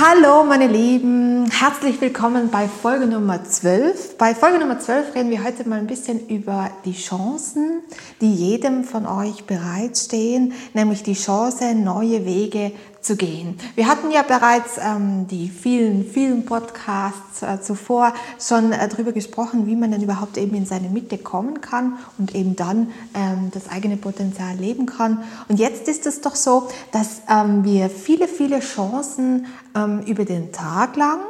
Hallo meine Lieben, herzlich willkommen bei Folge Nummer 12. Bei Folge Nummer 12 reden wir heute mal ein bisschen über die Chancen, die jedem von euch bereitstehen, nämlich die Chance, neue Wege zu gehen. Wir hatten ja bereits ähm, die vielen, vielen Podcasts äh, zuvor schon äh, darüber gesprochen, wie man denn überhaupt eben in seine Mitte kommen kann und eben dann ähm, das eigene Potenzial leben kann. Und jetzt ist es doch so, dass ähm, wir viele, viele Chancen ähm, über den Tag lang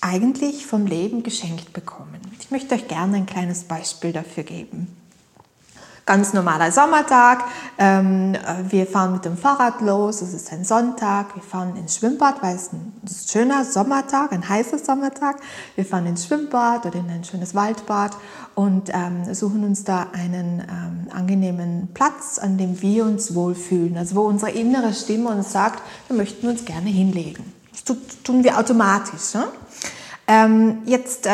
eigentlich vom Leben geschenkt bekommen. Ich möchte euch gerne ein kleines Beispiel dafür geben ganz normaler Sommertag. Ähm, wir fahren mit dem Fahrrad los, es ist ein Sonntag. Wir fahren ins Schwimmbad, weil es ein schöner Sommertag, ein heißer Sommertag. Wir fahren ins Schwimmbad oder in ein schönes Waldbad und ähm, suchen uns da einen ähm, angenehmen Platz, an dem wir uns wohlfühlen. Also wo unsere innere Stimme uns sagt, wir möchten uns gerne hinlegen. Das tun wir automatisch. Ne? Jetzt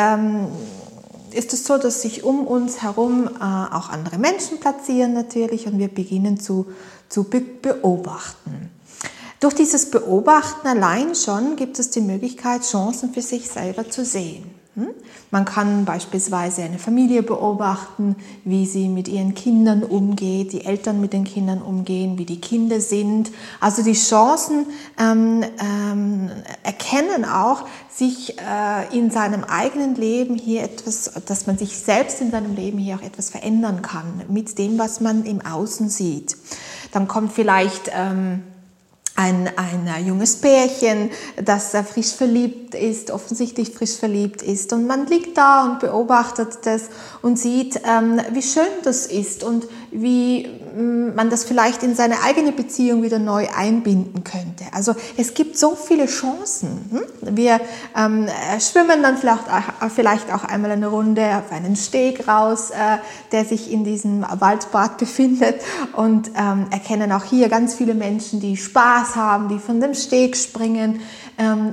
ist es so, dass sich um uns herum äh, auch andere Menschen platzieren natürlich und wir beginnen zu, zu be beobachten. Durch dieses Beobachten allein schon gibt es die Möglichkeit, Chancen für sich selber zu sehen. Man kann beispielsweise eine Familie beobachten, wie sie mit ihren Kindern umgeht, die Eltern mit den Kindern umgehen, wie die Kinder sind. Also die Chancen ähm, ähm, erkennen auch, sich äh, in seinem eigenen Leben hier etwas, dass man sich selbst in seinem Leben hier auch etwas verändern kann mit dem, was man im Außen sieht. Dann kommt vielleicht ähm, ein, ein junges Pärchen, das frisch verliebt ist, offensichtlich frisch verliebt ist. Und man liegt da und beobachtet das und sieht, ähm, wie schön das ist und wie mm, man das vielleicht in seine eigene Beziehung wieder neu einbinden könnte. Also es gibt so viele Chancen. Hm? Wir ähm, äh, schwimmen dann vielleicht, äh, vielleicht auch einmal eine Runde auf einen Steg raus, äh, der sich in diesem Waldbad befindet und ähm, erkennen auch hier ganz viele Menschen, die Spaß haben, die von dem Steg springen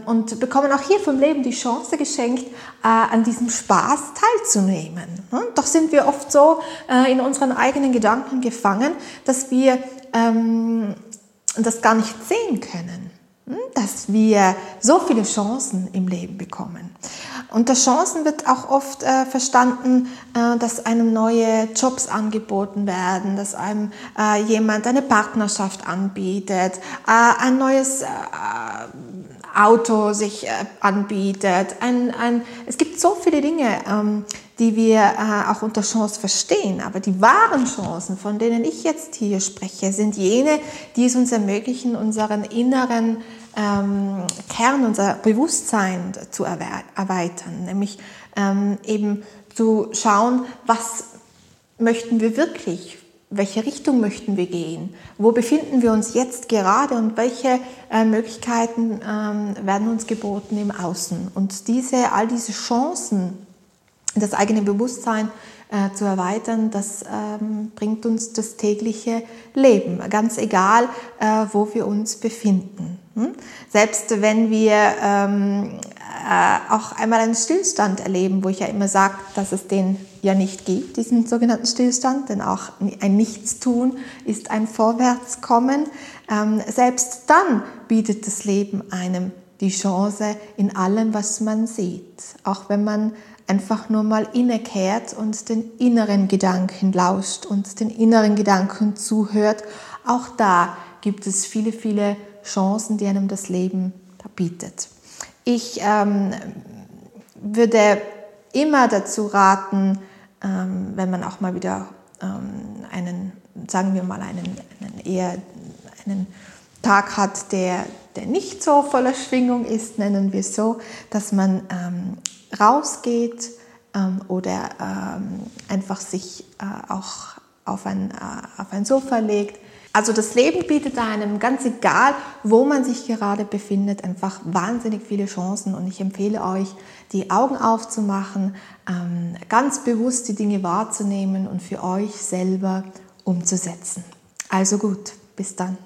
und bekommen auch hier vom Leben die Chance geschenkt, äh, an diesem Spaß teilzunehmen. Hm? Doch sind wir oft so äh, in unseren eigenen Gedanken gefangen, dass wir ähm, das gar nicht sehen können, hm? dass wir so viele Chancen im Leben bekommen. Unter Chancen wird auch oft äh, verstanden, äh, dass einem neue Jobs angeboten werden, dass einem äh, jemand eine Partnerschaft anbietet, äh, ein neues Auto sich äh, anbietet. Ein, ein, es gibt so viele Dinge, ähm, die wir äh, auch unter Chance verstehen. Aber die wahren Chancen, von denen ich jetzt hier spreche, sind jene, die es uns ermöglichen, unseren inneren ähm, Kern, unser Bewusstsein zu erweitern. Nämlich ähm, eben zu schauen, was möchten wir wirklich welche Richtung möchten wir gehen? Wo befinden wir uns jetzt gerade und welche äh, Möglichkeiten ähm, werden uns geboten im Außen? Und diese, all diese Chancen, das eigene Bewusstsein äh, zu erweitern, das ähm, bringt uns das tägliche Leben, ganz egal, äh, wo wir uns befinden. Hm? Selbst wenn wir ähm, äh, auch einmal einen Stillstand erleben, wo ich ja immer sage, dass es den ja nicht gibt, diesen sogenannten Stillstand, denn auch ein Nichtstun ist ein Vorwärtskommen. Ähm, selbst dann bietet das Leben einem die Chance in allem, was man sieht, auch wenn man einfach nur mal innekehrt und den inneren Gedanken lauscht und den inneren Gedanken zuhört. Auch da gibt es viele, viele Chancen, die einem das Leben bietet. Ich ähm, würde immer dazu raten, ähm, wenn man auch mal wieder ähm, einen, sagen wir mal, einen, einen eher einen Tag hat, der, der nicht so voller Schwingung ist, nennen wir es so, dass man ähm, rausgeht ähm, oder ähm, einfach sich äh, auch auf ein, äh, auf ein Sofa legt. Also das Leben bietet einem, ganz egal, wo man sich gerade befindet, einfach wahnsinnig viele Chancen und ich empfehle euch, die Augen aufzumachen, ähm, ganz bewusst die Dinge wahrzunehmen und für euch selber umzusetzen. Also gut, bis dann.